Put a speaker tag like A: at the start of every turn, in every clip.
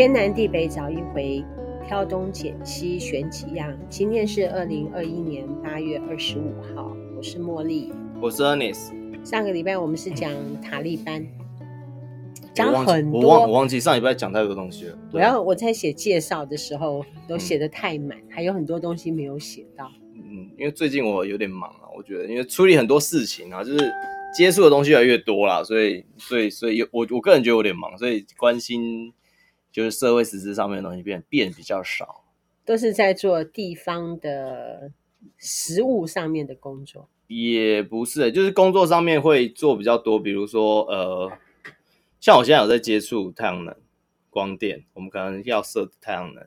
A: 天南地北找一回，挑东拣西选几样。今天是二零二一年八月二十五号，我是茉莉，
B: 我是 Ernest。
A: 上个礼拜我们是讲塔利班，
B: 讲
A: 很多，
B: 我忘我忘记上礼拜讲太多东西了。
A: 我要我在写介绍的时候都写的太满，嗯，还有很多东西没有写到。
B: 嗯，因为最近我有点忙啊，我觉得因为处理很多事情啊，就是。接触的东西越来越多啦，所以，所以，所以，我我个人觉得有点忙，所以关心就是社会实质上面的东西变变比较少，
A: 都是在做地方的实物上面的工作，
B: 也不是，就是工作上面会做比较多，比如说，呃，像我现在有在接触太阳能、光电，我们可能要设太阳能，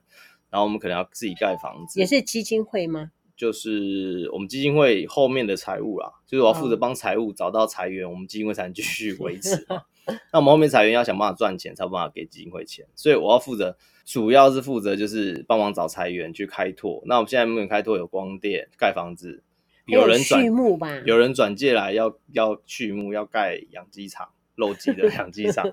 B: 然后我们可能要自己盖房子，
A: 也是基金会吗？
B: 就是我们基金会后面的财务啦，就是我要负责帮财务找到财源，我们基金会才能继续维持。那我们后面裁员要想办法赚钱，才有办法给基金会钱。所以我要负责，主要是负责就是帮忙找裁员去开拓。那我们现在目前开拓有光电、盖房子，有人转
A: 畜牧吧，
B: 有人转借来要要畜牧，要盖养鸡场，肉鸡的 养鸡场。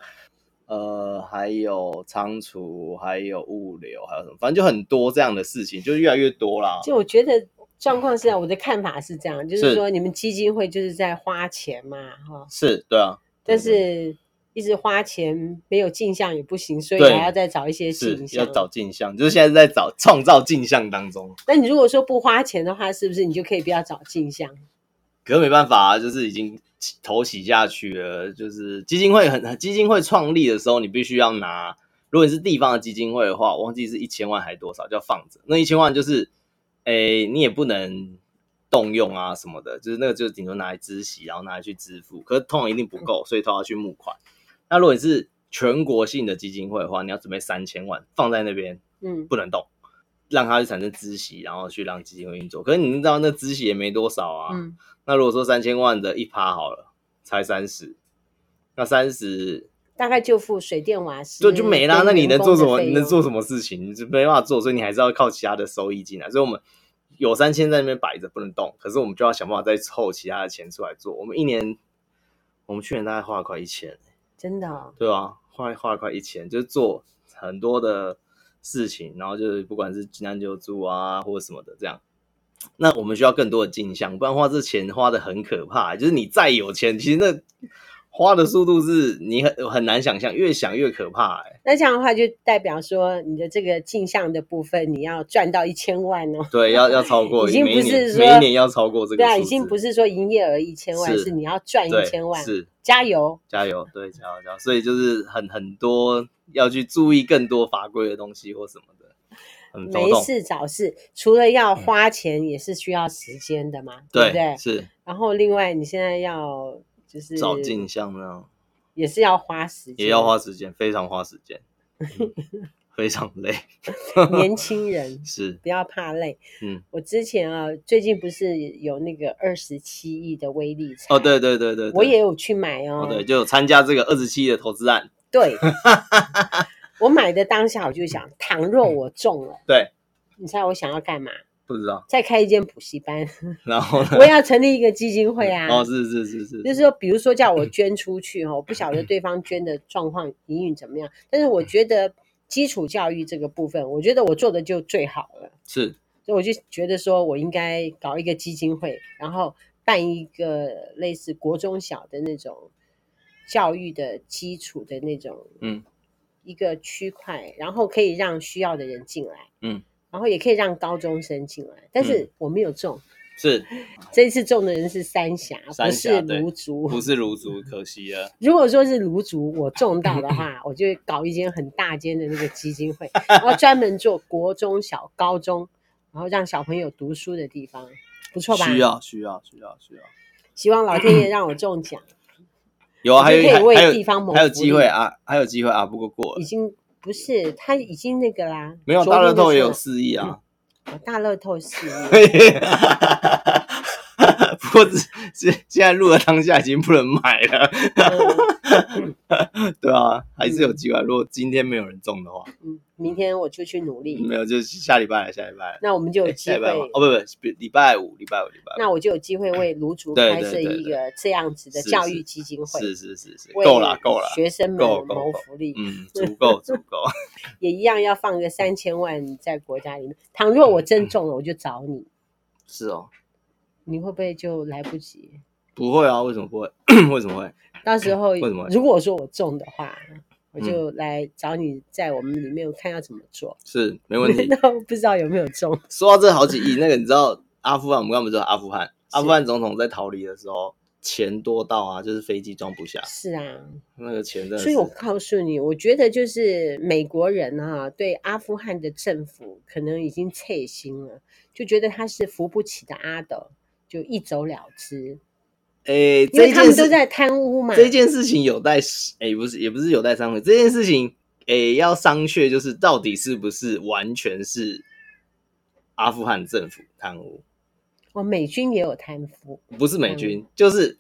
B: 呃，还有仓储，还有物流，还有什么？反正就很多这样的事情，就越来越多啦。
A: 就我觉得状况是这样，我的看法是这样，就是说你们基金会就是在花钱嘛，哈。
B: 是，对啊。
A: 但是一直花钱没有进项也不行，所以还要再找一些进项。
B: 要找镜像，就是现在在找创造镜像当中。
A: 那你如果说不花钱的话，是不是你就可以不要找进项？
B: 可是没办法啊，就是已经。头洗下去了，就是基金会很基金会创立的时候，你必须要拿。如果你是地方的基金会的话，我忘记是一千万还多少，就要放着。那一千万就是，诶、欸，你也不能动用啊什么的，就是那个就是顶多拿来支息，然后拿来去支付。可是通常一定不够，所以都要去募款。那如果你是全国性的基金会的话，你要准备三千万放在那边，嗯，不能动，让它去产生孳息，然后去让基金会运作。可是你知道那孳息也没多少啊。嗯那如果说三千万的一趴好了，才三十，那三十
A: 大概就付水电瓦斯，
B: 对，就没啦。那你能做什么？你能做什么事情？你就没办法做，所以你还是要靠其他的收益进来。所以我们有三千在那边摆着不能动，可是我们就要想办法再凑其他的钱出来做。我们一年，我们去年大概花了快一千，
A: 真的、哦？
B: 对啊，花花了快一千，就是做很多的事情，然后就是不管是急难救助啊，或者什么的这样。那我们需要更多的进项，不然的话，这钱花的很可怕。就是你再有钱，其实那花的速度是你很很难想象，越想越可怕。哎，
A: 那这样的话，就代表说你的这个镜像的部分，你要赚到一千万哦。
B: 对，要要超过，
A: 已经不是说
B: 每一年要超过这个。
A: 对啊，已经不是说营业额一千万，是，是你要赚一千万。
B: 是，
A: 加油，
B: 加油，对，加油，加油。所以就是很很多要去注意更多法规的东西或什么
A: 的。没事找事，除了要花钱，也是需要时间的嘛，嗯、对不对？
B: 是。
A: 然后另外，你现在要就是
B: 找进项呢，
A: 也是要花时间，
B: 也要花时间，非常花时间，嗯、非常累。
A: 年轻人
B: 是
A: 不要怕累。
B: 嗯，
A: 我之前啊，最近不是有那个二十七亿的威力彩？
B: 哦，对对对对，对，
A: 我也有去买哦。
B: 哦对，就有参加这个二十七亿的投资案。
A: 对。我买的当下，我就想，倘若我中了，
B: 对，
A: 你猜我想要干嘛？
B: 不知道。
A: 再开一间补习班，
B: 然后呢？
A: 我要成立一个基金会啊！
B: 哦，是是是是，
A: 就是说，比如说叫我捐出去哈，我不晓得对方捐的状况营运怎么样，但是我觉得基础教育这个部分，我觉得我做的就最好了。
B: 是，
A: 所以我就觉得说我应该搞一个基金会，然后办一个类似国中小的那种教育的基础的那种，嗯。一个区块，然后可以让需要的人进来，嗯，然后也可以让高中生进来，但是我没有中，嗯、是这一次中的人是三峡，不是卢竹，
B: 不是卢竹，可惜了。
A: 如果说是卢竹，我中到的话，我就搞一间很大间的那个基金会，然后专门做国中小、高中，然后让小朋友读书的地方，不错吧？
B: 需要，需要，需要，需要。
A: 希望老天爷让我中奖。
B: 有啊，还有
A: 可以为地方谋
B: 还有机会啊，还有机会啊，不过过了，
A: 已经不是他已经那个啦，
B: 没有大乐透也有四亿啊，
A: 大乐透四亿，
B: 或者是现在录的当下已经不能买了，对啊，还是有机会。如果今天没有人中的话，
A: 嗯，明天我就去努力。
B: 没有，就是下礼拜，下礼拜。
A: 那我们就有机会哦，
B: 不不，礼拜五，礼拜五，礼拜五。
A: 那我就有机会为卢竹开设一个这样子的教育基金会。
B: 是是是是，够了够了，
A: 学生们谋福利，
B: 嗯，足够足够。
A: 也一样要放个三千万在国家里面。倘若我真中了，我就找你。
B: 是哦。
A: 你会不会就来不及？
B: 不会啊，为什么不会？为什么会？
A: 到时候
B: 为什么？
A: 如果说我中的话，我就来找你，在我们里面看要怎么做。
B: 是没问题。
A: 那不知道有没有中？
B: 说到这好几亿，那个你知道阿富汗？我们刚不是说阿富汗？阿富汗总统在逃离的时候，钱多到啊，就是飞机装不下。
A: 是啊，
B: 那个钱的。
A: 所以我告诉你，我觉得就是美国人啊，对阿富汗的政府可能已经切心了，就觉得他是扶不起的阿斗。就一走了之，
B: 哎、欸，
A: 因为他们都在贪污嘛。
B: 这件事情有待，哎、欸，不是，也不是有待商榷。这件事情，哎、欸，要商榷，就是到底是不是完全是阿富汗政府贪污？
A: 哦，美军也有贪腐，
B: 不是美军，嗯、就是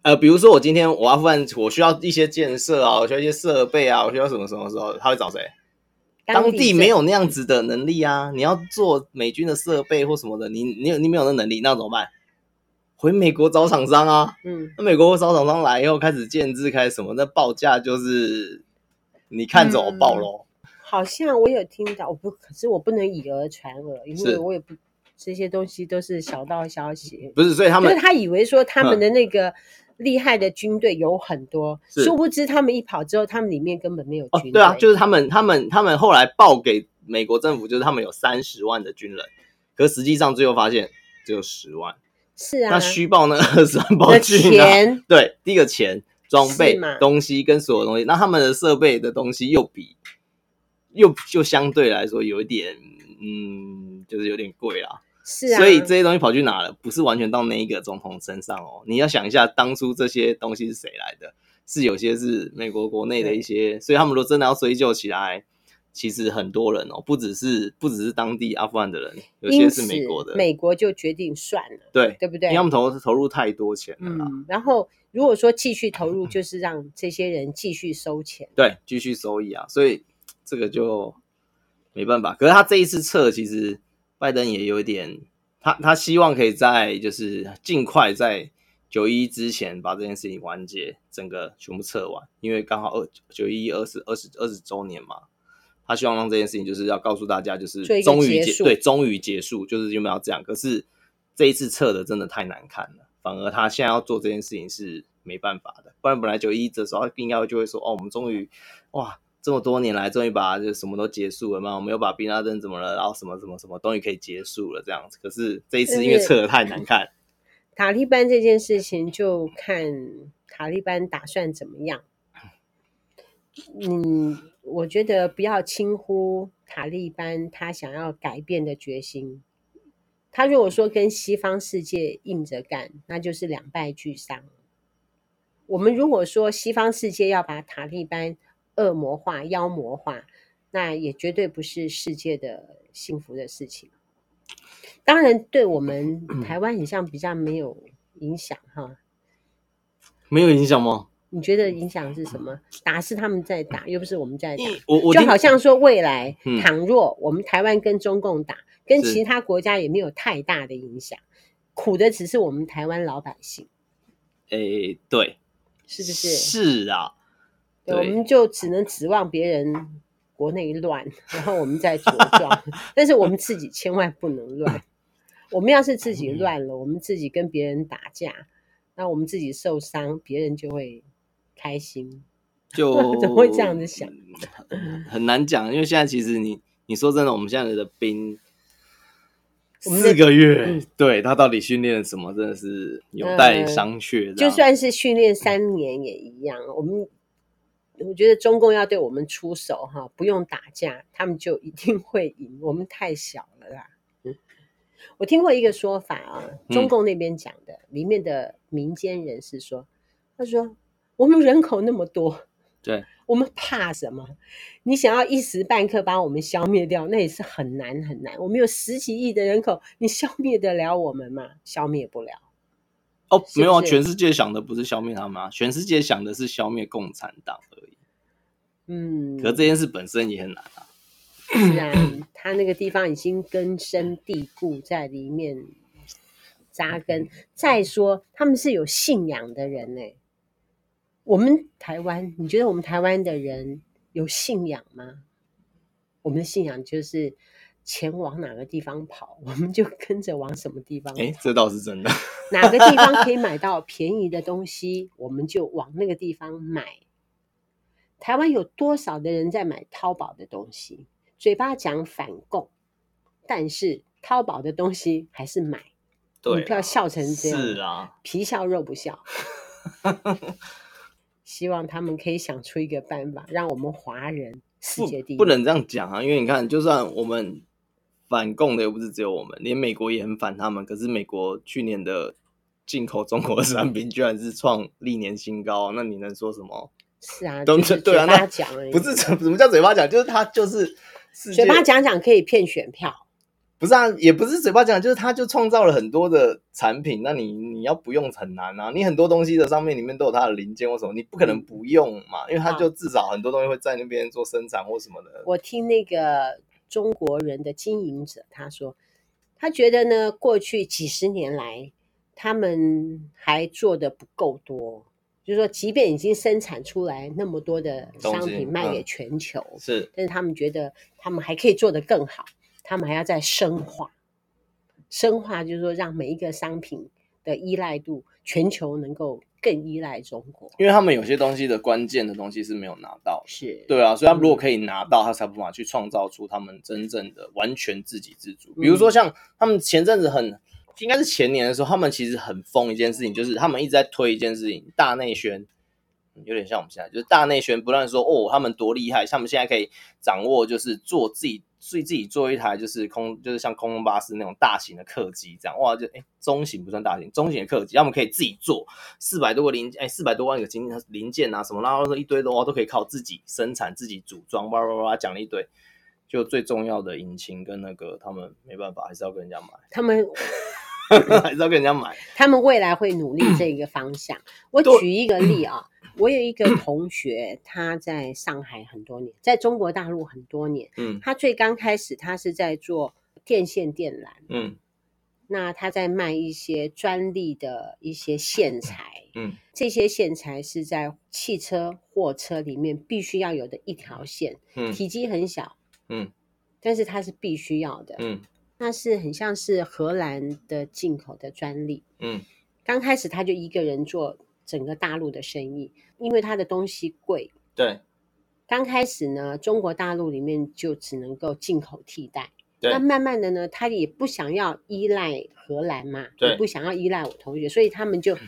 B: 呃，比如说我今天我阿富汗，我需要一些建设啊，我需要一些设备啊，我需要什么什么时候，他会找谁？当地没有那样子的能力啊！你要做美军的设备或什么的，你你有你没有那能力，那怎么办？回美国找厂商啊，嗯，那美国找厂商来以后开始建制，开始什么，那报价就是你看怎么报咯、
A: 嗯。好像我有听到，我不，可是我不能以讹传讹，因为我也不这些东西都是小道消息。
B: 不是，所以他们
A: 就是他以为说他们的那个厉害的军队有很多，嗯、殊不知他们一跑之后，他们里面根本没有军队。
B: 哦。对啊，就是他们他们他们后来报给美国政府，就是他们有三十万的军人，可实际上最后发现只有十万。
A: 是啊，
B: 那虚报 那二十万包去哪？对，第一个钱、装备、东西跟所有东西，那他们的设备的东西又比又就相对来说有一点，嗯，就是有点贵啦。
A: 是啊，
B: 所以这些东西跑去哪了？不是完全到那一个总统身上哦。你要想一下，当初这些东西是谁来的？是有些是美国国内的一些，所以他们如果真的要追究起来。其实很多人哦，不只是不只是当地阿富汗的人，有些是美国的，
A: 美国就决定算了，
B: 对
A: 对不对？
B: 因为他们投投入太多钱了，
A: 嗯。然后如果说继续投入，就是让这些人继续收钱，
B: 对，继续收益啊。所以这个就没办法。可是他这一次撤，其实拜登也有一点，他他希望可以在就是尽快在九一之前把这件事情完结，整个全部撤完，因为刚好二九一二十二十二十周年嘛。他希望让这件事情就是要告诉大家，就是终于结对，终于结束，就是有没有这样？可是这一次测的真的太难看了，反而他现在要做这件事情是没办法的。不然本来九一的时候，他应该就会说：“哦，我们终于哇，这么多年来终于把就什么都结束了嘛，我们又把宾拉登怎么了，然后什么什么什么终于可以结束了这样子。”可是这一次因为测的太难看，
A: 塔利班这件事情就看塔利班打算怎么样。嗯。我觉得不要轻忽塔利班他想要改变的决心。他如果说跟西方世界硬着干，那就是两败俱伤。我们如果说西方世界要把塔利班恶魔化、妖魔化，那也绝对不是世界的幸福的事情。当然，对我们台湾好像比较没有影响哈。
B: 没有影响吗？
A: 你觉得影响是什么？打是他们在打，又不是我们在打。
B: 我我
A: 就好像说，未来倘若我们台湾跟中共打，跟其他国家也没有太大的影响，苦的只是我们台湾老百姓。
B: 诶，对，
A: 是不是？
B: 是啊，
A: 我们就只能指望别人国内乱，然后我们再茁壮。但是我们自己千万不能乱。我们要是自己乱了，我们自己跟别人打架，那我们自己受伤，别人就会。开心，
B: 就
A: 怎么会这样子想？
B: 很难讲，因为现在其实你你说真的，我们现在的兵四个月，嗯、对他到底训练了什么，真的是有待商榷、呃。
A: 就算是训练三年也一样，我们我觉得中共要对我们出手哈，不用打架，他们就一定会赢。我们太小了啦。嗯，我听过一个说法啊，中共那边讲的，嗯、里面的民间人士说，他说。我们人口那么多，
B: 对，
A: 我们怕什么？你想要一时半刻把我们消灭掉，那也是很难很难。我们有十几亿的人口，你消灭得了我们吗？消灭不了。
B: 哦，没有啊，全世界想的不是消灭他们啊，全世界想的是消灭共产党而已。
A: 嗯，
B: 可是这件事本身也很难啊。
A: 是啊，他那个地方已经根深蒂固在里面扎根。再说，他们是有信仰的人呢。我们台湾，你觉得我们台湾的人有信仰吗？我们的信仰就是钱往哪个地方跑，我们就跟着往什么地方跑。
B: 哎，这倒是真的。
A: 哪个地方可以买到便宜的东西，我们就往那个地方买。台湾有多少的人在买淘宝的东西？嘴巴讲反共，但是淘宝的东西还是买。对，你不要笑成这样。
B: 是啊，
A: 皮笑肉不笑。希望他们可以想出一个办法，让我们华人世界第一。
B: 不能这样讲啊，因为你看，就算我们反共的又不是只有我们，连美国也很反他们。可是美国去年的进口中国的产品居然是创历年新高，那你能说什么？
A: 是啊，
B: 都
A: 是
B: 对啊，
A: 那讲
B: 不是怎么叫嘴巴讲，就是他就是
A: 嘴巴讲讲可以骗选票。
B: 不是啊，也不是嘴巴讲，就是他就创造了很多的产品，那你你要不用很难啊，你很多东西的上面里面都有它的零件或什么，你不可能不用嘛，因为他就至少很多东西会在那边做生产或什么的。
A: 我听那个中国人的经营者他说，他觉得呢，过去几十年来他们还做的不够多，就是说，即便已经生产出来那么多的商品卖给全球，
B: 嗯、是，
A: 但是他们觉得他们还可以做得更好。他们还要再深化，深化就是说，让每一个商品的依赖度，全球能够更依赖中国，
B: 因为他们有些东西的关键的东西是没有拿到，
A: 是
B: 对啊，所以他们如果可以拿到，他才无法去创造出他们真正的完全自给自足。比如说像他们前阵子很，应该是前年的时候，他们其实很疯一件事情，就是他们一直在推一件事情，大内宣。有点像我们现在，就是大内宣不断说哦，他们多厉害，他们现在可以掌握，就是做自己，自己自己做一台，就是空，就是像空中巴士那种大型的客机这样，哇，就哎，中型不算大型，中型的客机，他们可以自己做四百多个零，哎，四百多万个零零件啊什么，然后说一堆的话都可以靠自己生产、自己组装，哇哇哇讲了一堆，就最重要的引擎跟那个他们没办法，还是要跟人家买，
A: 他们。
B: 还是要跟人家买，
A: 他们未来会努力这个方向。我举一个例啊，我有一个同学，他在上海很多年，在中国大陆很多年。嗯，他最刚开始，他是在做电线电缆。嗯，那他在卖一些专利的一些线材。嗯，这些线材是在汽车、货车里面必须要有的一条线。嗯，体积很小。嗯，但是它是必须要的。嗯。那是很像是荷兰的进口的专利，嗯，刚开始他就一个人做整个大陆的生意，因为他的东西贵，
B: 对。
A: 刚开始呢，中国大陆里面就只能够进口替代，对。那慢慢的呢，他也不想要依赖荷兰嘛，对，也不想要依赖我同学，所以他们就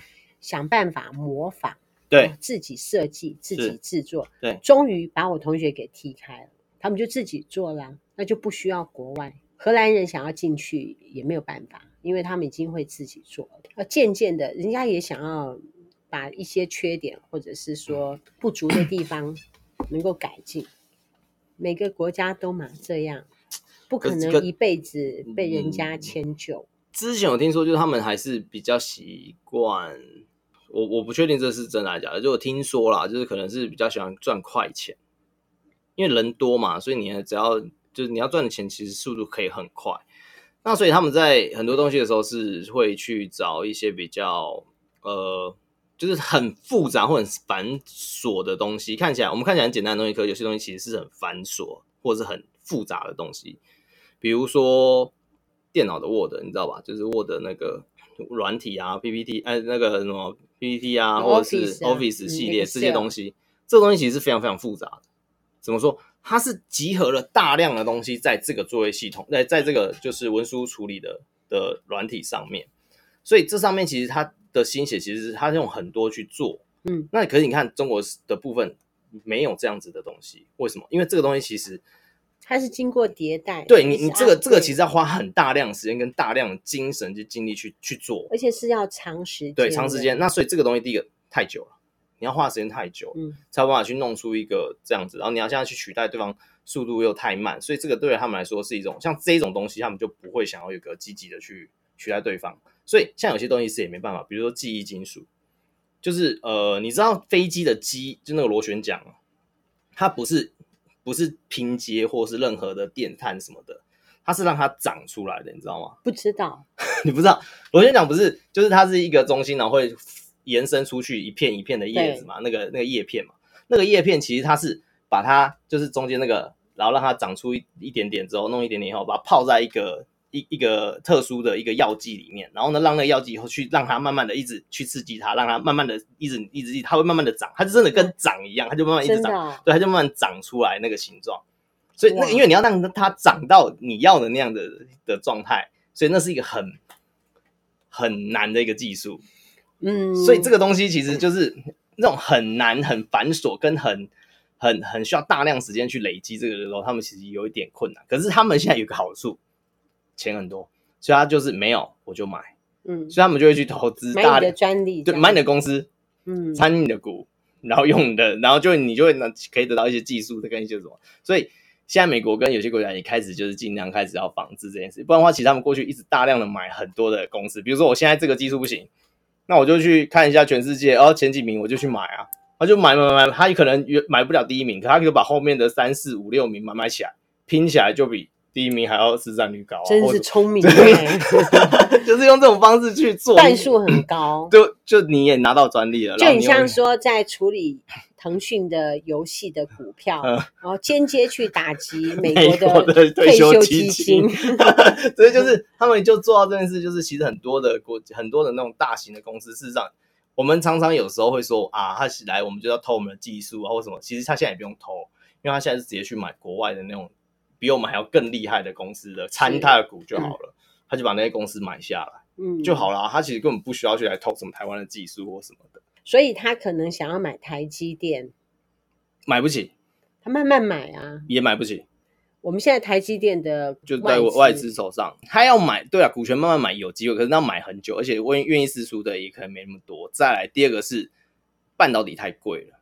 A: 想办法模仿，
B: 对，
A: 自己设计，自己制作，
B: 对。
A: 终于把我同学给踢开了，他们就自己做了，那就不需要国外。荷兰人想要进去也没有办法，因为他们已经会自己做了。呃，渐渐的，人家也想要把一些缺点或者是说不足的地方能够改进。每个国家都嘛这样，不可能一辈子被人家迁就。
B: 之前我听说，就是他们还是比较习惯，我我不确定这是真的还是假的，就我听说啦，就是可能是比较喜欢赚快钱，因为人多嘛，所以你只要。就是你要赚的钱，其实速度可以很快。那所以他们在很多东西的时候是会去找一些比较呃，就是很复杂或很繁琐的东西。看起来我们看起来很简单的东西，可有些东西其实是很繁琐或者是很复杂的东西。比如说电脑的 Word，你知道吧？就是 Word 那个软体啊，PPT，哎，那个什么 PPT 啊，或者是 Office 系列这些东西，这个东西其实是非常非常复杂的。怎么说？它是集合了大量的东西在这个作业系统，在在这个就是文书处理的的软体上面，所以这上面其实它的心血其实是他用很多去做，嗯，那可是你看中国的部分没有这样子的东西，为什么？因为这个东西其实
A: 它是经过迭代，
B: 对你你这个这个其实要花很大量时间跟大量的精神去精力去去做，
A: 而且是要长时间，
B: 对，长时间。那所以这个东西第一个太久了。你要花时间太久，嗯，才有办法去弄出一个这样子，然后你要现在去取代对方，速度又太慢，所以这个对他们来说是一种像这种东西，他们就不会想要有个积极的去取代对方，所以像有些东西是也没办法，比如说记忆金属，就是呃，你知道飞机的机就那个螺旋桨，它不是不是拼接或是任何的电碳什么的，它是让它长出来的，你知道吗？
A: 不知道，
B: 你不知道螺旋桨不是，就是它是一个中心，然后会延伸出去一片一片的叶子嘛，那个那个叶片嘛，那个叶片其实它是把它就是中间那个。然后让它长出一一点点之后，弄一点点以后，把它泡在一个一一个特殊的一个药剂里面，然后呢，让那个药剂以后去让它慢慢的一直去刺激它，让它慢慢的一直一直它会慢慢的长，它就真的跟长一样，它就慢慢一直长，哦、对，它就慢慢长出来那个形状。所以那个因为你要让它长到你要的那样的的状态，所以那是一个很很难的一个技术。嗯，所以这个东西其实就是那种很难、很繁琐跟很。很很需要大量时间去累积这个的时候，他们其实有一点困难。可是他们现在有个好处，钱很多，所以他就是没有我就买，嗯，所以他们就会去投资大
A: 的专利，
B: 对，买你的公司，嗯，参你的股，然后用你的，然后就你就会能可以得到一些技术的跟一些什么。所以现在美国跟有些国家也开始就是尽量开始要防止这件事，不然的话，其实他们过去一直大量的买很多的公司，比如说我现在这个技术不行，那我就去看一下全世界，哦，前几名我就去买啊。他就买买买，他可能买不了第一名，可他可以把后面的三四五六名买买起来，拼起来就比第一名还要市占率高啊！
A: 真是聪明
B: 就是用这种方式去做，
A: 弹数很高，
B: 就就你也拿到专利了。
A: 就很像说在处理腾讯的游戏的股票，然后间接去打击美国的退休基金，
B: 所以就是他们就做到这件事，就是其实很多的国很多的那种大型的公司，事实上。我们常常有时候会说啊，他来我们就要偷我们的技术啊，或什么。其实他现在也不用偷，因为他现在是直接去买国外的那种比我们还要更厉害的公司的参他的股就好了，嗯、他就把那些公司买下来，嗯，就好了。他其实根本不需要去来偷什么台湾的技术或什么的。
A: 所以他可能想要买台积电，
B: 买不起，
A: 他慢慢买啊，
B: 也买不起。
A: 我们现在台积电的
B: 就在外资手上，他要买，对啊，股权慢慢买有机会，可是那要买很久，而且愿愿意释出的也可能没那么多。再来第二个是半导体太贵了，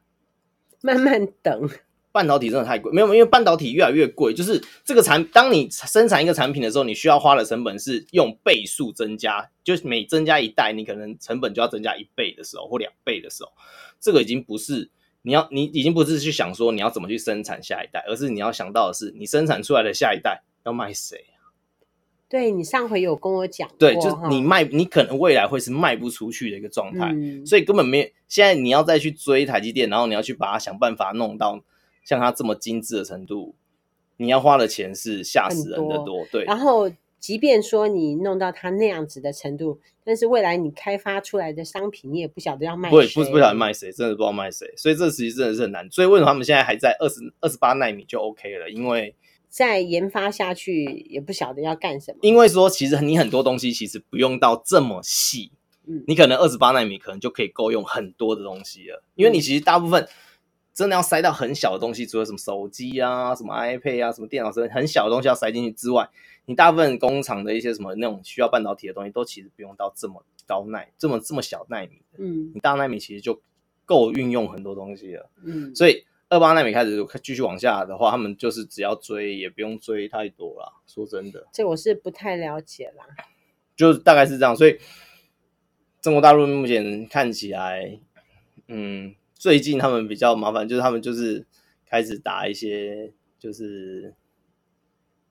A: 慢慢等。
B: 半导体真的太贵，没有，因为半导体越来越贵，就是这个产，当你生产一个产品的时候，你需要花的成本是用倍数增加，就是每增加一代，你可能成本就要增加一倍的时候，或两倍的时候，这个已经不是。你要，你已经不是去想说你要怎么去生产下一代，而是你要想到的是，你生产出来的下一代要卖谁啊？
A: 对，你上回有跟我讲，
B: 对，就是你卖，你可能未来会是卖不出去的一个状态，嗯、所以根本没有。现在你要再去追台积电，然后你要去把它想办法弄到像它这么精致的程度，你要花的钱是吓死人的多。多对，
A: 然后。即便说你弄到它那样子的程度，但是未来你开发出来的商品，你也不晓得要卖谁。
B: 不，不是不晓得卖谁，真的不知道卖谁。所以这其实真的是很难。所以为什么他们现在还在二十二十八纳米就 OK 了？因为
A: 再研发下去也不晓得要干什么。
B: 因为说其实你很多东西其实不用到这么细，嗯，你可能二十八纳米可能就可以够用很多的东西了。因为你其实大部分真的要塞到很小的东西，除了什么手机啊、什么 iPad 啊、什么电脑之类，很小的东西要塞进去之外。你大部分工厂的一些什么那种需要半导体的东西，都其实不用到这么高耐，这么这么小耐米的。嗯，你大耐米其实就够运用很多东西了。嗯，所以二八纳米开始继续往下的话，他们就是只要追也不用追太多了。说真的，
A: 这我是不太了解啦。
B: 就大概是这样，所以中国大陆目前看起来，嗯，最近他们比较麻烦，就是他们就是开始打一些就是。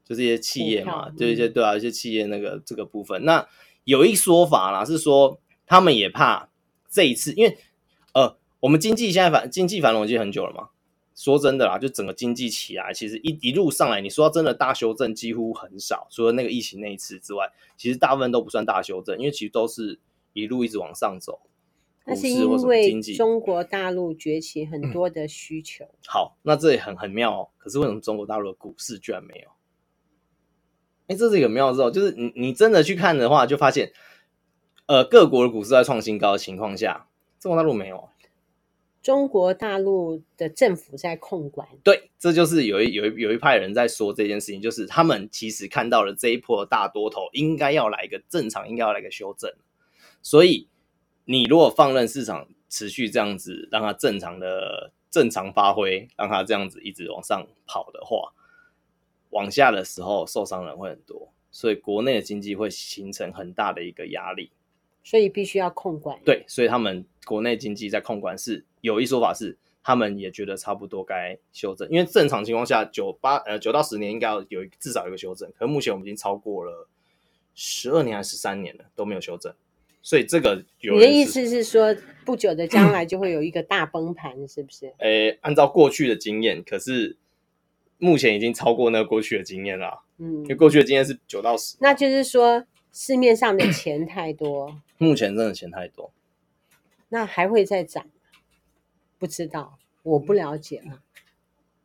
B: 就是一些企业嘛，就一些对啊，一些企业那个这个部分。那有一说法啦，是说他们也怕这一次，因为呃，我们经济现在繁经济繁荣已经很久了嘛。说真的啦，就整个经济起来，其实一一路上来，你说真的大修正几乎很少，除了那个疫情那一次之外，其实大部分都不算大修正，因为其实都是一路一直往上走。
A: 那是因为中国大陆崛起很多的需求。嗯、
B: 好，那这也很很妙哦。可是为什么中国大陆的股市居然没有？哎，这是一个妙招，就是你你真的去看的话，就发现，呃，各国的股市在创新高的情况下，中国大陆没有。
A: 中国大陆的政府在控管。
B: 对，这就是有一有一有一派人在说这件事情，就是他们其实看到了这一波大多头应该要来一个正常，应该要来一个修正。所以你如果放任市场持续这样子，让它正常的正常发挥，让它这样子一直往上跑的话。往下的时候，受伤人会很多，所以国内的经济会形成很大的一个压力。
A: 所以必须要控管。
B: 对，所以他们国内经济在控管是有一说法是，他们也觉得差不多该修正，因为正常情况下九八呃九到十年应该要有至少有一个修正，可是目前我们已经超过了十二年还是十三年了都没有修正，所以这个有
A: 你的意思是说不久的将来就会有一个大崩盘，是不是？
B: 诶、欸，按照过去的经验，可是目前已经超过那个过去的经验了。嗯，因为过去的经验是九到十，
A: 那就是说市面上的钱太多，
B: 目前真的钱太多，
A: 那还会再涨？不知道，我不了解啊。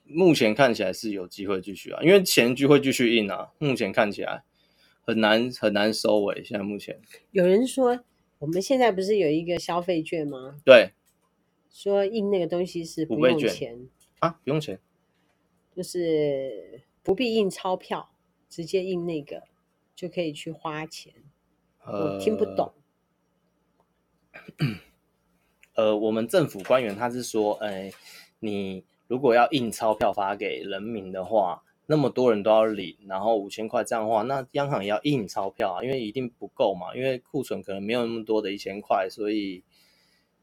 B: 目前看起来是有机会继续啊，因为钱就会继续印啊。目前看起来很难很难收尾。现在目前
A: 有人说，我们现在不是有一个消费券吗？
B: 对，
A: 说印那个东西是不用钱
B: 啊，不用钱，
A: 就是不必印钞票。直接印那个就可以去花钱，呃、我听不懂。
B: 呃，我们政府官员他是说，哎，你如果要印钞票发给人民的话，那么多人都要领，然后五千块这样的话，那央行也要印钞票啊，因为一定不够嘛，因为库存可能没有那么多的一千块，所以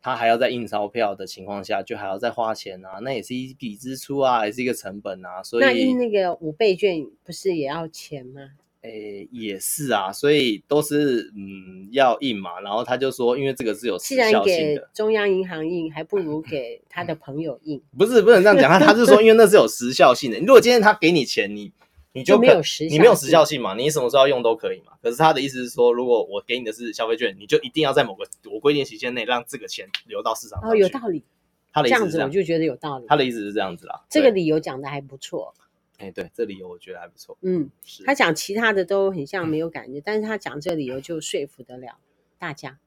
B: 他还要在印钞票的情况下，就还要再花钱啊，那也是一笔支出啊，也是一个成本啊。所以
A: 那印那个五倍券不是也要钱吗？
B: 诶，也是啊，所以都是嗯要印嘛。然后他就说，因为这个是有时效性的，
A: 既然给中央银行印，还不如给他的朋友印。
B: 不是，不能这样讲，他他是说，因为那是有时效性的。如果今天他给你钱，你。你就，就没有时，你没有时效性嘛？你什么时候要用都可以嘛。可是他的意思是说，如果我给你的是消费券，你就一定要在某个我规定期限内让这个钱流到市场上。
A: 哦，有道理。
B: 他的意思是这样，
A: 这样子我就觉得有道理。
B: 他的意思是这样子啦。
A: 这个理由讲的还不错。
B: 哎、欸，对，这理由我觉得还不错。
A: 嗯，是他讲其他的都很像没有感觉，嗯、但是他讲这理由就说服得了大家。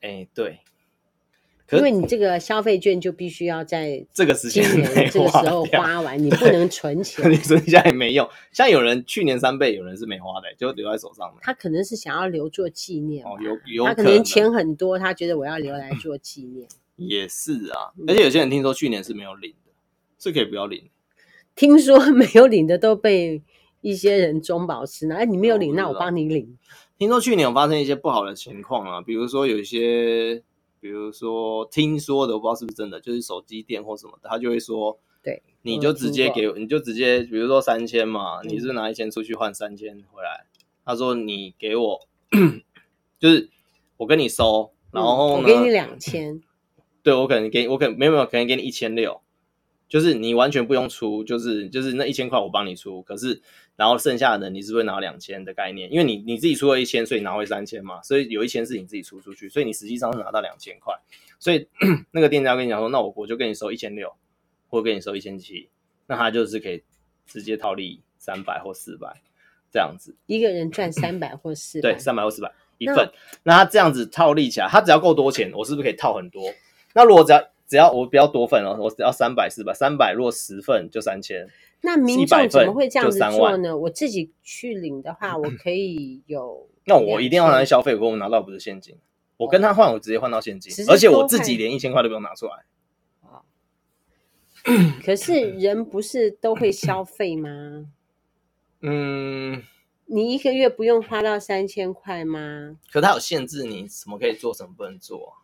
B: 哎、欸，对。
A: 因为你这个消费券就必须要在
B: 这个时间
A: 这个时候花完，你不能存钱，
B: 你存下也没用。像有人去年三倍，有人是没花的，就留在手上。
A: 他可能是想要留作纪念
B: 哦，有有
A: 他可能钱很多，他觉得我要留来做纪念。
B: 也是啊，而且有些人听说去年是没有领的，是可以不要领。
A: 听说没有领的都被一些人中饱私囊。哎，你没有领，那我帮你领。
B: 听说去年有发生一些不好的情况啊，比如说有一些。比如说，听说的我不知道是不是真的，就是手机店或什么的，他就会说，
A: 对，
B: 你就直接给，你就直接，比如说三千嘛，嗯、你是拿一千出去换三千回来。他说你给我，就是我跟你收，然后呢，
A: 我给你两千，
B: 对我可能给我可能没有没有可能给你一千六。就是你完全不用出，就是就是那一千块我帮你出，可是然后剩下的你是不是拿两千的概念？因为你你自己出了一千，所以拿回三千嘛，所以有一千是你自己出出去，所以你实际上是拿到两千块。所以 那个店家跟你讲说，那我我就跟你收一千六，或者跟你收一千七，那他就是可以直接套利三百或四百这样子，
A: 一个人赚三百或四
B: 百，对，三百或四百一份。那，那他这样子套利起来，他只要够多钱，我是不是可以套很多？那如果只要只要我不要多份哦，我只要三百四百，三百如果十份就三千。
A: 那民众怎么会这样子做呢？我自己去领的话，我可以有。
B: 那我一定要拿来消费，我拿到不是现金，我跟他换，我直接换到现金，而且我自己连一千块都不用拿出来。
A: 可是人不是都会消费吗？嗯，你一个月不用花到三千块吗？
B: 可他有限制，你什么可以做，什么不能做。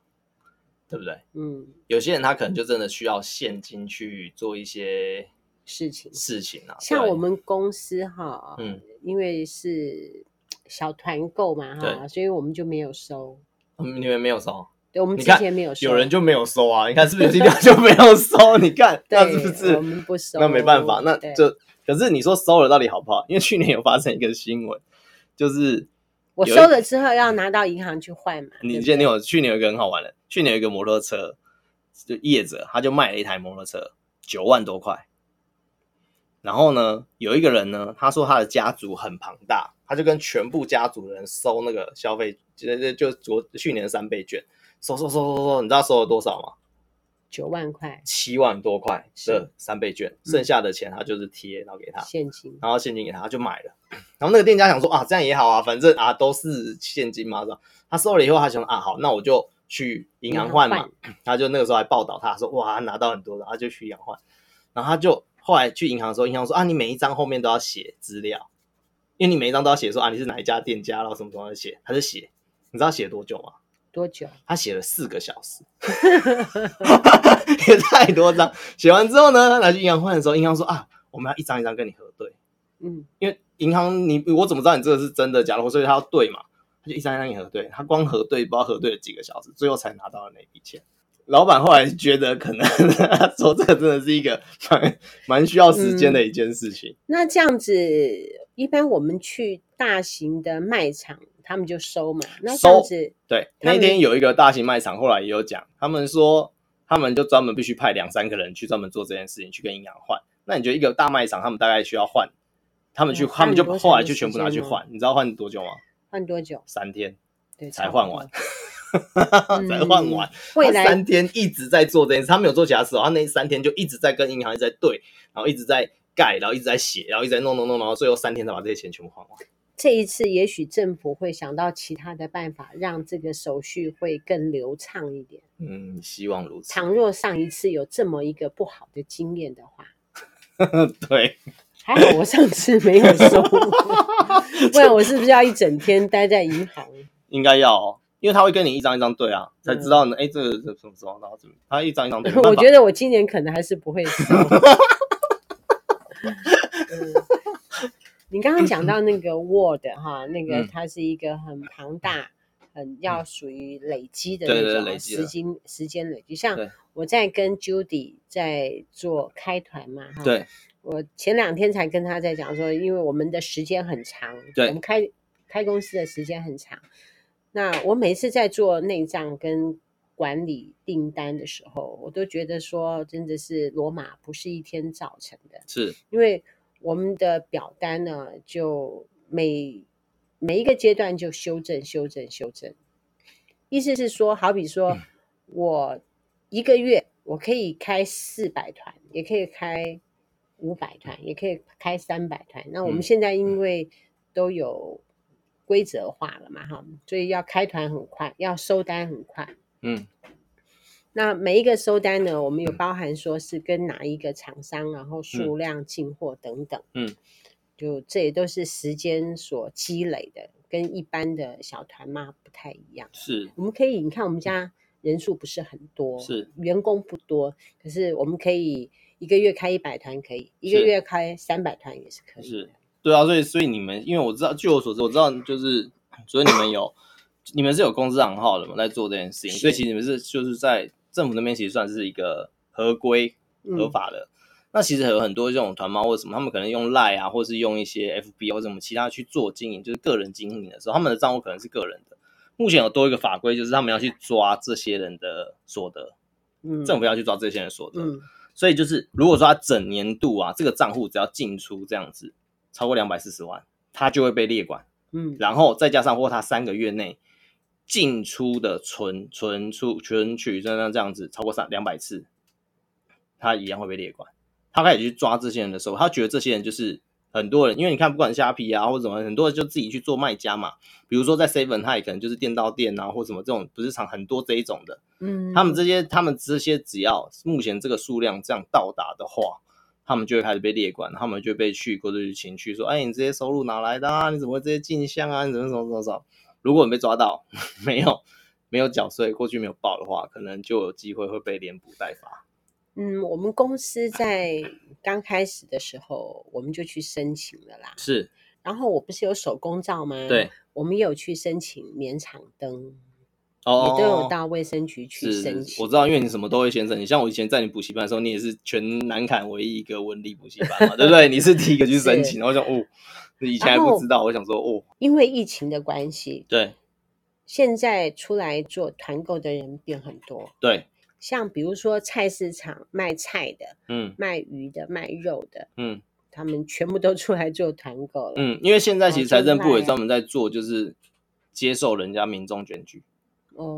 B: 对不对？嗯，有些人他可能就真的需要现金去做一些
A: 事情
B: 事情啊。
A: 像我们公司哈，嗯，因为是小团购嘛哈，所以我们就没有收。
B: 你们没有收？
A: 对，我们之前没有收。
B: 有人就没有收啊？你看是不是今天就没有收？你看 那是不是？
A: 我们不收，
B: 那没办法，那就可是你说收了到底好不好？因为去年有发生一个新闻，就是。
A: 我收了之后要拿到银行去换嘛？
B: 你记得你有去年有一个很好玩的，去年有一个摩托车，就业者他就卖了一台摩托车九万多块。然后呢，有一个人呢，他说他的家族很庞大，他就跟全部家族的人收那个消费，就就就昨去年三倍券，收收收收收，你知道收了多少吗？
A: 九万块，
B: 七万多块的三倍券，剩下的钱他就是贴，然后给他
A: 现金，
B: 然后现金给他，他就买了。然后那个店家想说啊，这样也好啊，反正啊都是现金嘛，是吧？他收了以后，他想啊，好，那我就去银行换嘛。他就那个时候还报道他说，哇，他拿到很多的，他就去银行换。然后他就后来去银行的时候，银行说啊，你每一张后面都要写资料，因为你每一张都要写说啊，你是哪一家店家，然后什么什么的写，他就写，你知道写多久吗？
A: 多久？
B: 他写了四个小时，也太多张。写完之后呢，他拿去银行换的时候，银行说啊，我们要一张一张跟你核对。嗯，因为银行你我怎么知道你这个是真的假的？所以他要对嘛，他就一张一张给你核对。他光核对不知道核对了几个小时，最后才拿到了那笔钱。老板后来觉得可能 他说这个真的是一个蛮蛮需要时间的一件事情。嗯，
A: 那这样子，一般我们去大型的卖场，他们就收嘛。那这样子，
B: 对，那天有一个大型卖场，后来也有讲，他们说他们就专门必须派两三个人去专门做这件事情，去跟银行换。那你觉得一个大卖场，他们大概需要换？他们去，他们就后来就全部拿去换。你知道换多久吗？
A: 换多久？
B: 三天，对，才换完。才换完，
A: 未
B: 来三天一直在做这件事，他没有做其他事哦。他那三天就一直在跟银行一直在对，然后一直在盖，然后一直在写，然后一直在弄弄弄，然后最后三天才把这些钱全部还完。
A: 这一次也许政府会想到其他的办法，让这个手续会更流畅一点。
B: 嗯，希望如此。
A: 倘若上一次有这么一个不好的经验的话，
B: 对，
A: 还好我上次没有收，不然我是不是要一整天待在银行？
B: 应该要哦。因为他会跟你一张一张对啊，才知道呢。哎、嗯，这个这什么时候？然后怎么？他一张一张对。
A: 我觉得我今年可能还是不会收。嗯、你刚刚讲到那个 Word 哈，那个它是一个很庞大、很要属于累积的那种时间时间累积。像我在跟 Judy 在做开团嘛，哈，
B: 对，
A: 我前两天才跟他在讲说，因为我们的时间很长，对，我们开开公司的时间很长。那我每次在做内账跟管理订单的时候，我都觉得说，真的是罗马不是一天造成的。
B: 是，
A: 因为我们的表单呢，就每每一个阶段就修正、修正、修正。意思是说，好比说我一个月我可以开四百团，也可以开五百团，也可以开三百团。那我们现在因为都有。规则化了嘛，哈，所以要开团很快，要收单很快。嗯，那每一个收单呢，我们有包含说是跟哪一个厂商，然后数量进货等等。嗯，就这也都是时间所积累的，跟一般的小团妈不太一样。
B: 是，
A: 我们可以，你看我们家人数不是很多，
B: 是
A: 员工不多，可是我们可以一个月开一百团，可以一个月开三百团也是可以是。
B: 对啊，所以所以你们，因为我知道，据我所知，我知道就是，所以你们有，你们是有公司账号的嘛，在做这件事情，所以其实你们是就是在政府那边其实算是一个合规合法的。嗯、那其实有很多这种团猫或者什么，他们可能用 Line 啊，或是用一些 FB 或者什么其他去做经营，就是个人经营的时候，他们的账户可能是个人的。目前有多一个法规，就是他们要去抓这些人的所得，嗯，政府要去抓这些人的所得，嗯、所以就是如果说他整年度啊，这个账户只要进出这样子。超过两百四十万，他就会被列管。嗯，然后再加上或他三个月内进出的存存出存取，这样这样子超过三两百次，他一样会被列管。他开始去抓这些人的时候，他觉得这些人就是很多人，因为你看，不管虾皮啊或者什么，很多人就自己去做卖家嘛。比如说在 Seven，他也可能就是店到店啊，或什么这种不是厂很多这一种的。嗯，他们这些他们这些只要目前这个数量这样到达的话。他们就会开始被列管，他们就会被去或者去请去说，哎，你这些收入哪来的啊？你怎么会这些进项啊？你怎么怎么怎么怎么？如果你被抓到 没有没有缴税，过去没有报的话，可能就有机会会被连补带罚。
A: 嗯，我们公司在刚开始的时候，我们就去申请了啦。
B: 是，
A: 然后我不是有手工皂吗？
B: 对，
A: 我们也有去申请免厂灯。哦，你都有到卫生局去申请。
B: 我知道，因为你什么都会先申请。像我以前在你补习班的时候，你也是全南坎唯一一个文理补习班嘛，对不对？你是第一个去申请，然后想哦，以前还不知道，我想说哦，
A: 因为疫情的关系，
B: 对，
A: 现在出来做团购的人变很多，
B: 对，
A: 像比如说菜市场卖菜的，嗯，卖鱼的，卖肉的，嗯，他们全部都出来做团购了，
B: 嗯，因为现在其实财政部也专门在做，就是接受人家民众检举。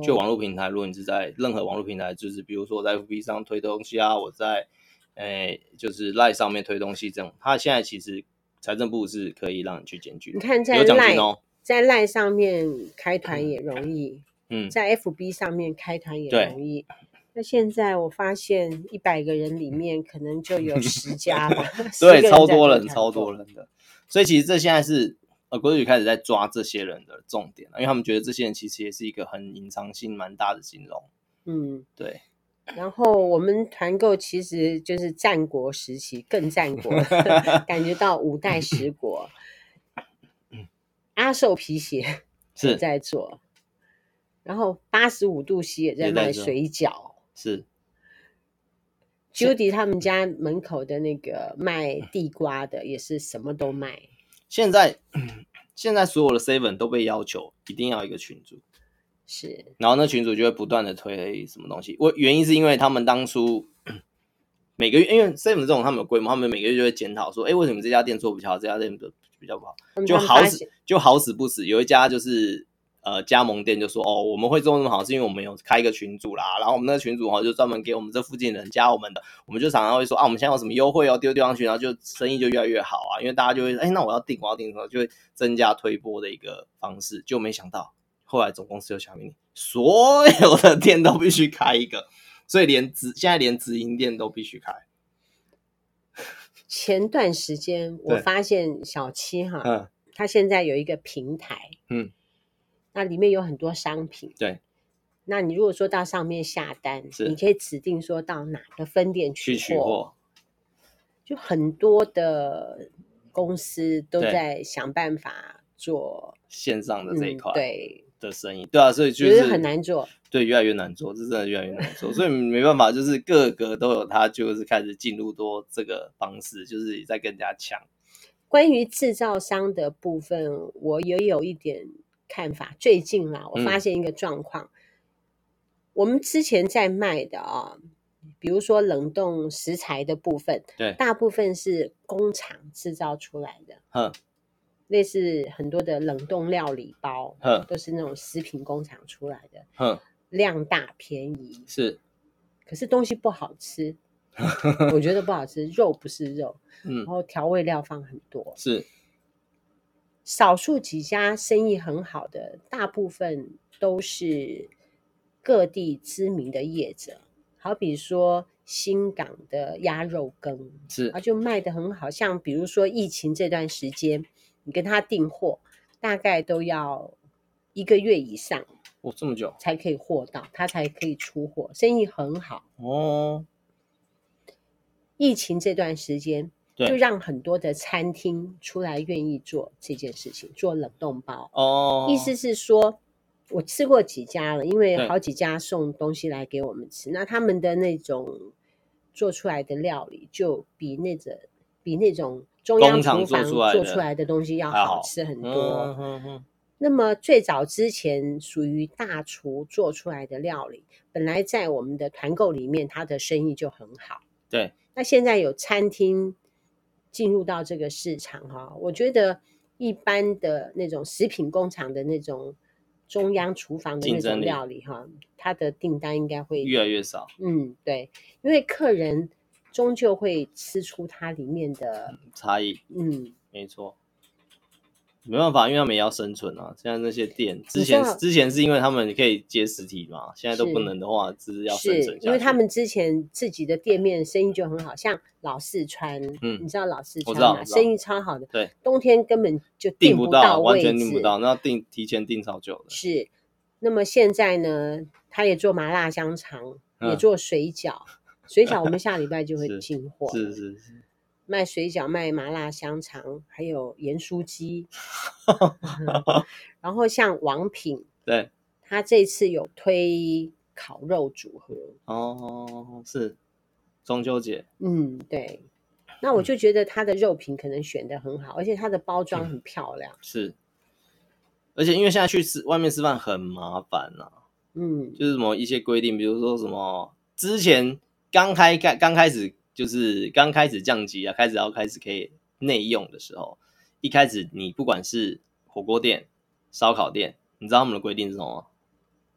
B: 就网络平台，如果你是在任何网络平台，就是比如说我在 FB 上推东西啊，我在诶、欸、就是 Line 上面推东西这种，他现在其实财政部是可以让你去检举。
A: 你看在 Line、哦、在 Line 上面开团也容易，嗯，在 FB 上面开团也容易。那现在我发现一百个人里面可能就有十 家吧，
B: 对，超多人，超多人的。所以其实这现在是呃，国旅开始在抓这些人的重点，因为他们觉得这些人其实也是一个很隐藏性蛮大的金融。
A: 嗯，
B: 对。
A: 然后我们团购其实就是战国时期更战国，感觉到五代十国。阿寿皮鞋是在做，然后八十五度 C 也在卖水饺，
B: 是。
A: Judy 他们家门口的那个卖地瓜的也是什么都卖。
B: 现在现在所有的 Seven 都被要求一定要一个群主。
A: 是，
B: 然后那群主就会不断的推什么东西，我原因是因为他们当初 每个月，因为 seven 这种他们有规模，他们每个月就会检讨说，哎，为什么这家店做比较好，这家店比较不好，就好死就好死不死，有一家就是呃加盟店就说，哦，我们会做那么好，是因为我们有开一个群组啦，然后我们那个群组哈就专门给我们这附近的人加我们的，我们就常常会说啊，我们现在有什么优惠哦，丢丢上去，然后就生意就越来越好啊，因为大家就会，哎，那我要订，我要订的时候就会增加推波的一个方式，就没想到。后来总公司就下命令，所有的店都必须开一个，所以连直现在连直营店都必须开。
A: 前段时间我发现小七哈，嗯，他现在有一个平台，嗯，那里面有很多商品，
B: 对。
A: 那你如果说到上面下单，你可以指定说到哪个分店，去取货，就很多的公司都在想办法做
B: 线上的这一块，
A: 嗯，对。
B: 的生意，对啊，所以就是
A: 很难做，
B: 对，越来越难做，这真的越来越难做，所以没办法，就是各个都有他，就是开始进入多这个方式，就是在跟人家抢。
A: 关于制造商的部分，我也有一点看法。最近啊，我发现一个状况，嗯、我们之前在卖的啊，比如说冷冻食材的部分，
B: 对，
A: 大部分是工厂制造出来的，嗯。类似很多的冷冻料理包，都是那种食品工厂出来的，量大便宜
B: 是，
A: 可是东西不好吃，我觉得不好吃，肉不是肉，嗯，然后调味料放很多，
B: 是，
A: 少数几家生意很好的，大部分都是各地知名的业者，好比说新港的鸭肉羹是，啊，就卖得很好，像比如说疫情这段时间。你跟他订货，大概都要一个月以上
B: 哦，这么久
A: 才可以货到，他才可以出货，生意很好哦。疫情这段时间，就让很多的餐厅出来愿意做这件事情，做冷冻包哦。意思是说，我吃过几家了，因为好几家送东西来给我们吃，那他们的那种做出来的料理，就比那个比那种。中央厨房做出来的东西要好吃很多。那么最早之前属于大厨做出来的料理，本来在我们的团购里面，它的生意就很好。
B: 对。
A: 那现在有餐厅进入到这个市场哈，我觉得一般的那种食品工厂的那种中央厨房的那种料理哈，它的订单应该会
B: 越来越少。
A: 嗯，对，因为客人。终究会吃出它里面的
B: 差异。
A: 嗯，
B: 没错，没办法，因为他们也要生存啊。现在那些店之前之前是因为他们可以接实体嘛，现在都不能的话，只是要生存。
A: 因为他们之前自己的店面生意就很好，像老四川，嗯，你知道老四川吗？生意超好的，对，冬天根本就订不到，
B: 完全订不到，那要订提前订超久的。
A: 是，那么现在呢，他也做麻辣香肠，也做水饺。水饺我们下礼拜就会 进货，
B: 是是是，
A: 卖水饺、卖麻辣香肠，还有盐酥鸡。然后像王品，
B: 对，
A: 他这次有推烤肉组合。
B: 哦，是中秋节。
A: 嗯，对。那我就觉得他的肉品可能选的很好，而且它的包装很漂亮。
B: 是，而且因为现在去吃外面吃饭很麻烦啊。
A: 嗯，
B: 就是什么一些规定，比如说什么之前。刚开开刚开始就是刚开始降级啊，开始要开始可以内用的时候，一开始你不管是火锅店、烧烤店，你知道他们的规定是什么吗？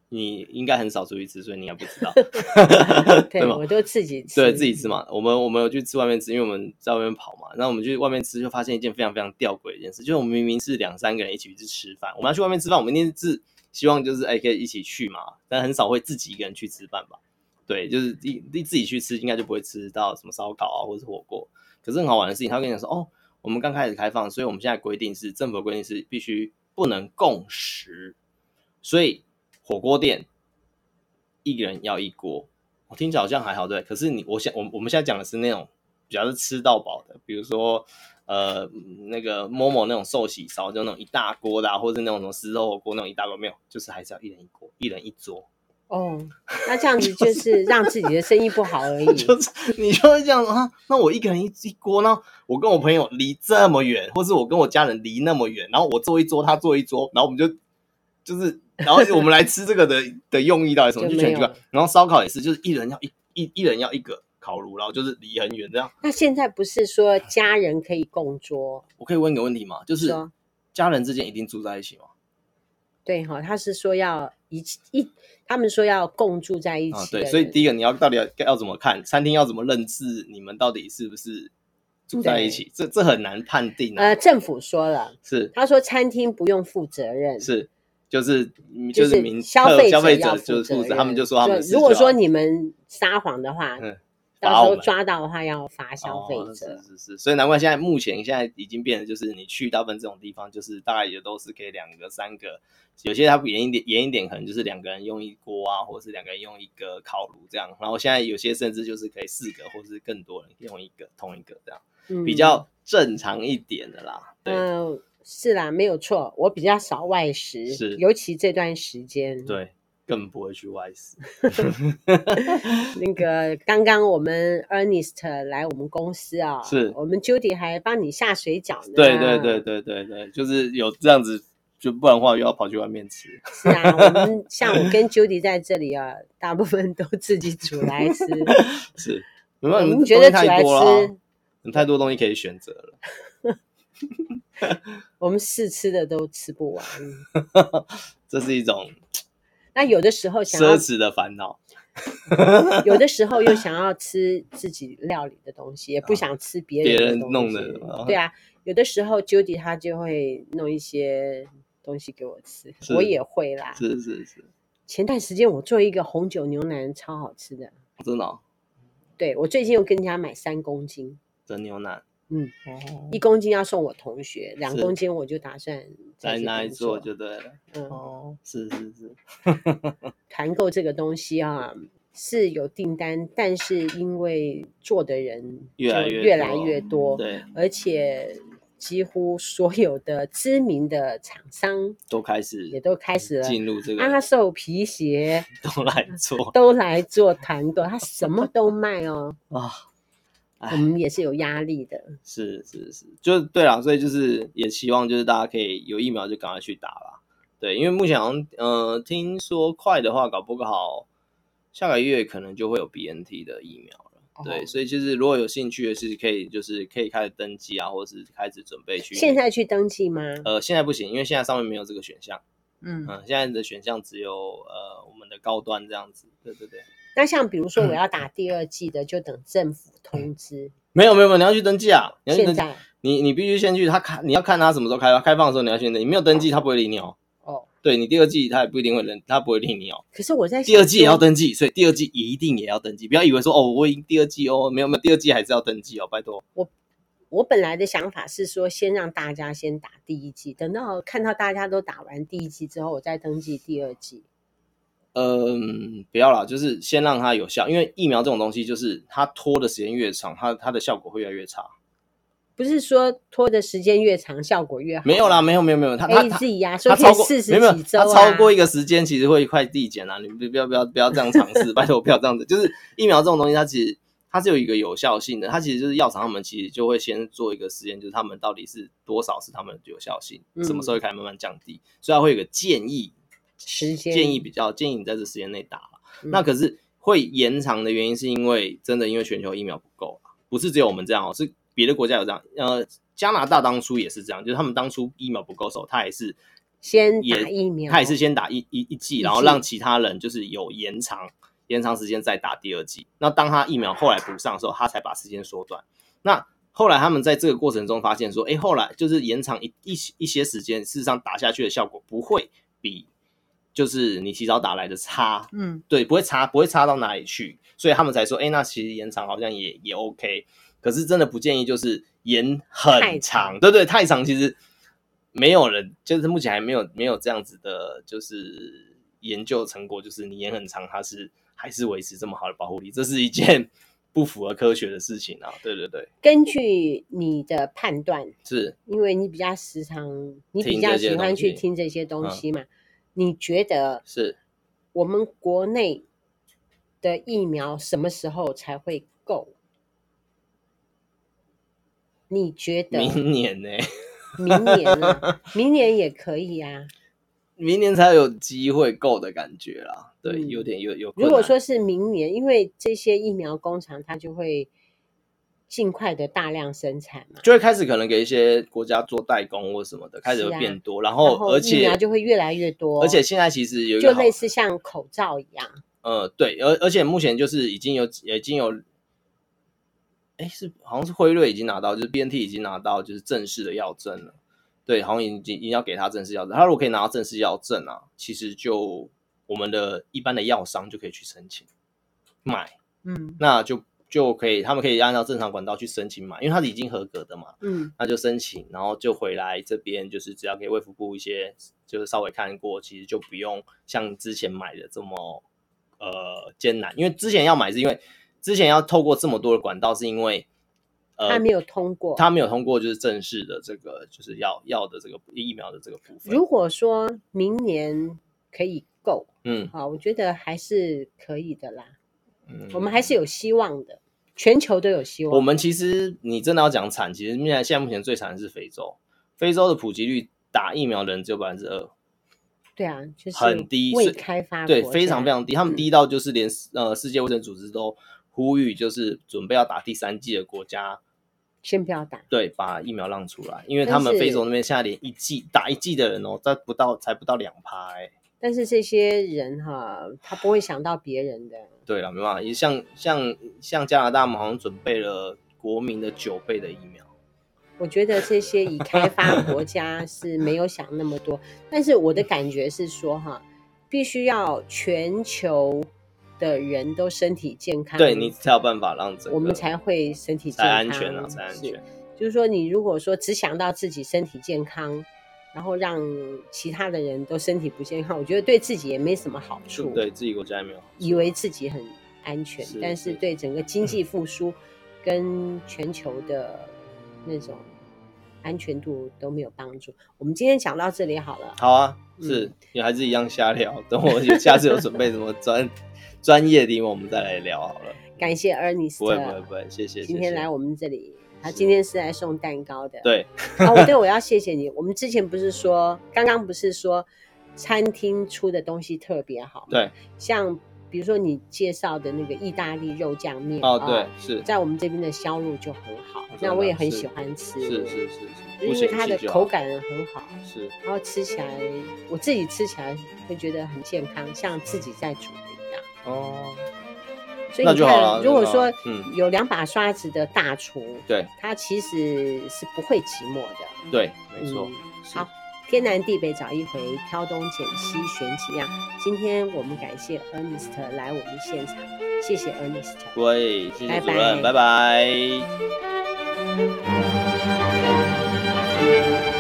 B: 你应该很少出去吃，所以你也不知道。
A: 对，对吗？我都自己吃，
B: 对自己吃嘛。我们我们有去吃外面吃，因为我们在外面跑嘛。然后我们去外面吃，就发现一件非常非常吊诡的一件事，就是我们明明是两三个人一起去吃饭，我们要去外面吃饭，我们一定是希望就是哎可以一起去嘛，但很少会自己一个人去吃饭吧。对，就是你你自己去吃，应该就不会吃到什么烧烤啊，或者是火锅。可是很好玩的事情，他会跟你讲说，哦，我们刚开始开放，所以我们现在规定是政府规定是必须不能共食，所以火锅店一人要一锅。我听起来好像还好，对。可是你，我现我我们现在讲的是那种比较是吃到饱的，比如说呃那个某某那种寿喜烧，就那种一大锅的，啊，或者是那种什么石头火锅那种一大锅，没有，就是还是要一人一锅，一人一桌。
A: 哦，那这样子就是让自己的生意不好而已。
B: 就是你就会这样啊？那我一个人一一锅呢？我跟我朋友离这么远，或是我跟我家人离那么远，然后我坐一桌，他坐一桌，然后我们就就是，然后我们来吃这个的 的用意到底什么？就全部。然后烧烤也是，就是一人要一一一人要一个烤炉，然后就是离很远这样。
A: 那现在不是说家人可以共桌？
B: 我可以问一个问题吗？就是家人之间一定住在一起吗？
A: 对哈，他是说要一一，他们说要共住在一起。啊，
B: 对，所以第一个你要到底要要怎么看餐厅要怎么认知你们到底是不是住在一起？这这很难判定啊。
A: 呃，政府说了，
B: 是
A: 他说餐厅不用负责任，
B: 是就是就是民
A: 消费
B: 消费
A: 者
B: 就是负责，他们就说他们
A: 如果说你们撒谎的话。嗯到时候抓到的话要罚消费者，
B: 哦，是是是，所以难怪现在目前现在已经变成就是你去大部分这种地方，就是大概也都是可以两个三个，有些它严一点严一点，可能就是两个人用一锅啊，或者是两个人用一个烤炉这样。然后现在有些甚至就是可以四个或者是更多人用一个同一个这样，嗯，比较正常一点的啦。对，
A: 嗯，是啦，没有错，我比较少外食，
B: 是，
A: 尤其这段时间，
B: 对。更不会去外食。
A: 那个刚刚我们 Ernest 来我们公司啊，
B: 是
A: 我们 Judy 还帮你下水饺呢。
B: 对对对对对对，就是有这样子，就不然的话又要跑去外面吃。
A: 是啊，我们像我跟 Judy 在这里啊，大部分都自己煮来吃。
B: 是，
A: 你们觉得煮来吃，
B: 有太多东西可以选择了。
A: 我们试吃的都吃不完，
B: 这是一种。
A: 那有的时候想要
B: 奢侈的烦恼，
A: 有的时候又想要吃自己料理的东西，也不想吃别人别人
B: 弄的。
A: 对啊，有的时候 Judy 他就会弄一些东西给我吃，我也会啦。
B: 是是是。
A: 前段时间我做一个红酒牛腩，超好吃的。
B: 真的？
A: 对，我最近又跟人家买三公斤
B: 的牛腩。
A: 嗯，一公斤要送我同学，两公斤我就打算
B: 再拿来做就对了。
A: 嗯，
B: 哦，是是是，
A: 团购这个东西啊是有订单，但是因为做的人
B: 越来越
A: 越来越多，
B: 对，
A: 而且几乎所有的知名的厂商
B: 都开始
A: 也都开始了
B: 进入这个
A: 阿寿皮鞋
B: 都来做，
A: 都来做团购，他什么都卖哦
B: 啊。
A: 我们也是有压力的，
B: 是是是，就对啦，所以就是也希望就是大家可以有疫苗就赶快去打啦，对，因为目前好像呃听说快的话，搞不好下个月可能就会有 BNT 的疫苗了，哦、对，所以其实如果有兴趣的是可以就是可以开始登记啊，或者是开始准备去，
A: 现在去登记吗？
B: 呃，现在不行，因为现在上面没有这个选项，
A: 嗯
B: 嗯，现在的选项只有呃我们的高端这样子，对对对。
A: 那像比如说我要打第二季的，就等政府通知。
B: 没有没有没有，你要去登记啊！你要去登记，
A: 现在
B: 你你必须先去他看，你要看他什么时候开开放的时候，你要先登记。你没有登记，他不会理你哦。
A: 哦，
B: 对你第二季他也不一定会认，他不会理你哦。
A: 可是我在
B: 第二季也要登记，所以第二季一定也要登记。不要以为说哦，我已经第二季哦，没有没有，第二季还是要登记哦，拜托。
A: 我我本来的想法是说，先让大家先打第一剂，等到看到大家都打完第一剂之后，我再登记第二剂。
B: 嗯，不要啦，就是先让它有效，因为疫苗这种东西，就是它拖的时间越长，它它的效果会越来越差。
A: 不是说拖的时间越长，效果越好。
B: 没有啦，没有没有没有，它它它
A: 呀，
B: 它超过
A: 四十几周
B: 啊，它超过一个时间，其实会快递减啦。你不要不要不要这样尝试，拜托不要这样子。就是疫苗这种东西，它其实它是有一个有效性的，它其实就是药厂他们其实就会先做一个实验，就是他们到底是多少是他们的有效性，嗯、什么时候会开始慢慢降低，所以它会有个建议。
A: 时间
B: 建议比较建议你在这时间内打，嗯、那可是会延长的原因是因为真的因为全球疫苗不够，不是只有我们这样哦，是别的国家有这样。呃，加拿大当初也是这样，就是他们当初疫苗不够的时候，他也是
A: 先打疫苗，
B: 他也是先打一一一剂，然后让其他人就是有延长延长时间再打第二剂。那当他疫苗后来补上的时候，他才把时间缩短。那后来他们在这个过程中发现说，哎，后来就是延长一一些一些时间，事实上打下去的效果不会比。就是你提早打来的差，
A: 嗯，
B: 对，不会差，不会差到哪里去，所以他们才说，哎，那其实延长好像也也 OK，可是真的不建议，就是延很长，对对，太长其实没有人，就是目前还没有没有这样子的，就是研究成果，就是你延很长，它是还是维持这么好的保护力，这是一件 不符合科学的事情啊！对对对，
A: 根据你的判断，
B: 是
A: 因为你比较时常，你比较喜欢去听这些东西嘛？嗯、你觉得是我们国内的疫苗什么时候才会够？你觉得
B: 明年呢？
A: 明年啊，明年也可以啊。
B: 明年才有机会够的感觉啦，对，嗯、有点有有。
A: 如果说是明年，因为这些疫苗工厂它就会尽快的大量生产嘛，
B: 就会开始可能给一些国家做代工或什么的，开始会变多，啊、然后而且疫苗
A: 就会越来越多，
B: 而且现在其实有
A: 就类似像口罩一样，
B: 呃，对，而而且目前就是已经有已经有，哎，是好像是辉瑞已经拿到，就是 BNT 已经拿到就是正式的药证了。对，好像已经已经要给他正式药证。他如果可以拿到正式药证啊，其实就我们的一般的药商就可以去申请买，嗯，那就就可以，他们可以按照正常管道去申请买，因为他是已经合格的嘛，嗯，那就申请，然后就回来这边，就是只要给卫福部一些，就是稍微看过，其实就不用像之前买的这么呃艰难，因为之前要买是因为之前要透过这么多的管道，是因为。
A: 他没有通过，
B: 他没有通过，就是正式的这个，就是要要的这个疫苗的这个部分。
A: 如果说明年可以够，嗯，好，我觉得还是可以的啦。嗯，我们还是有希望的，全球都有希望。
B: 我们其实你真的要讲惨，其实现在现在目前最惨的是非洲，非洲的普及率打疫苗的人只有百分之二。
A: 对啊，就是
B: 很低，
A: 未开发
B: 对非常非常低，他们低到就是连呃世界卫生组织都。呼吁就是准备要打第三季的国家，
A: 先不要打。
B: 对，把疫苗让出来，因为他们非洲那边现在连一季打一季的人哦，在不到才不到两趴哎。
A: 但是这些人哈，他不会想到别人的。
B: 对了，没办法，也像像像加拿大，我们好像准备了国民的九倍的疫苗。
A: 我觉得这些已开发国家是没有想那么多，但是我的感觉是说哈，必须要全球。的人都身体健康，
B: 对，你才有办法让整
A: 我们才会身体健康，才
B: 安全啊，才安全。
A: 就是说，你如果说只想到自己身体健康，然后让其他的人都身体不健康，我觉得对自己也没什么好处。
B: 对自己国家也没有，
A: 以为自己很安全，是但是对整个经济复苏跟全球的那种安全度都没有帮助。我们今天讲到这里好了。
B: 好啊，是，你、嗯、还是一样瞎聊。等我下次有准备什么专。专业的，我们再来聊好了。
A: 感谢 Ernest，
B: 不会不会不会，谢谢。
A: 今天来我们这里，他今天是来送蛋糕的。
B: 对，
A: 啊，我对我要谢谢你。我们之前不是说，刚刚不是说餐厅出的东西特别好？
B: 对，
A: 像比如说你介绍的那个意大利肉酱面，
B: 哦，对，是。
A: 在我们这边的销路就很好。那我也很喜欢吃，
B: 是是是是，
A: 因为它的口感很好，
B: 是，
A: 然后吃起来，我自己吃起来会觉得很健康，像自己在煮的一样。
B: 哦，
A: 所以你看，如果说有两把刷子的大厨，
B: 对、嗯，
A: 他其实是不会寂寞的。
B: 对，没错、嗯。
A: 好，天南地北找一回，挑东拣西选几样。今天我们感谢 Ernest 来我们现场，谢谢 Ernest。
B: 喂，谢谢主任，拜拜。拜拜